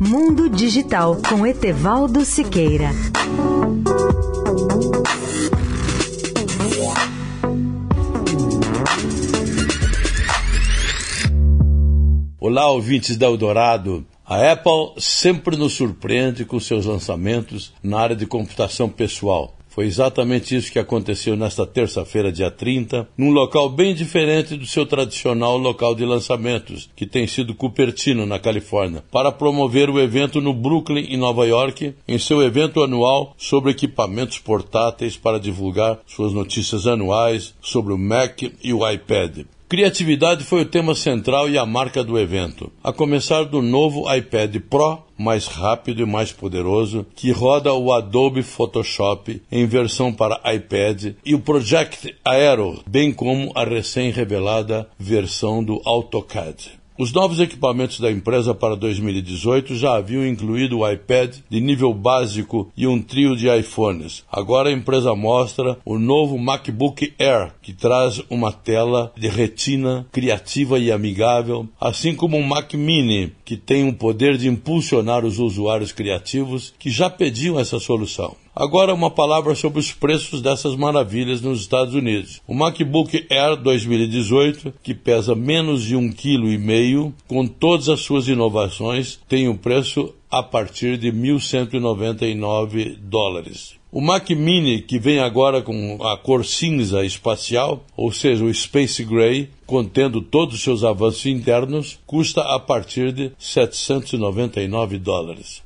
Mundo Digital com Etevaldo Siqueira. Olá, ouvintes da Eldorado. A Apple sempre nos surpreende com seus lançamentos na área de computação pessoal. Foi exatamente isso que aconteceu nesta terça-feira, dia 30, num local bem diferente do seu tradicional local de lançamentos, que tem sido Cupertino, na Califórnia, para promover o evento no Brooklyn, em Nova York, em seu evento anual sobre equipamentos portáteis para divulgar suas notícias anuais sobre o Mac e o iPad. Criatividade foi o tema central e a marca do evento, a começar do novo iPad Pro, mais rápido e mais poderoso, que roda o Adobe Photoshop em versão para iPad e o Project Aero, bem como a recém-revelada versão do AutoCAD. Os novos equipamentos da empresa para 2018 já haviam incluído o iPad de nível básico e um trio de iPhones. Agora a empresa mostra o novo MacBook Air, que traz uma tela de retina criativa e amigável, assim como um Mac Mini, que tem o poder de impulsionar os usuários criativos que já pediam essa solução. Agora uma palavra sobre os preços dessas maravilhas nos Estados Unidos. O MacBook Air 2018, que pesa menos de um quilo e meio, com todas as suas inovações, tem um preço a partir de 1.199 dólares. O Mac Mini, que vem agora com a cor cinza espacial, ou seja, o Space Gray, contendo todos os seus avanços internos, custa a partir de 799 dólares.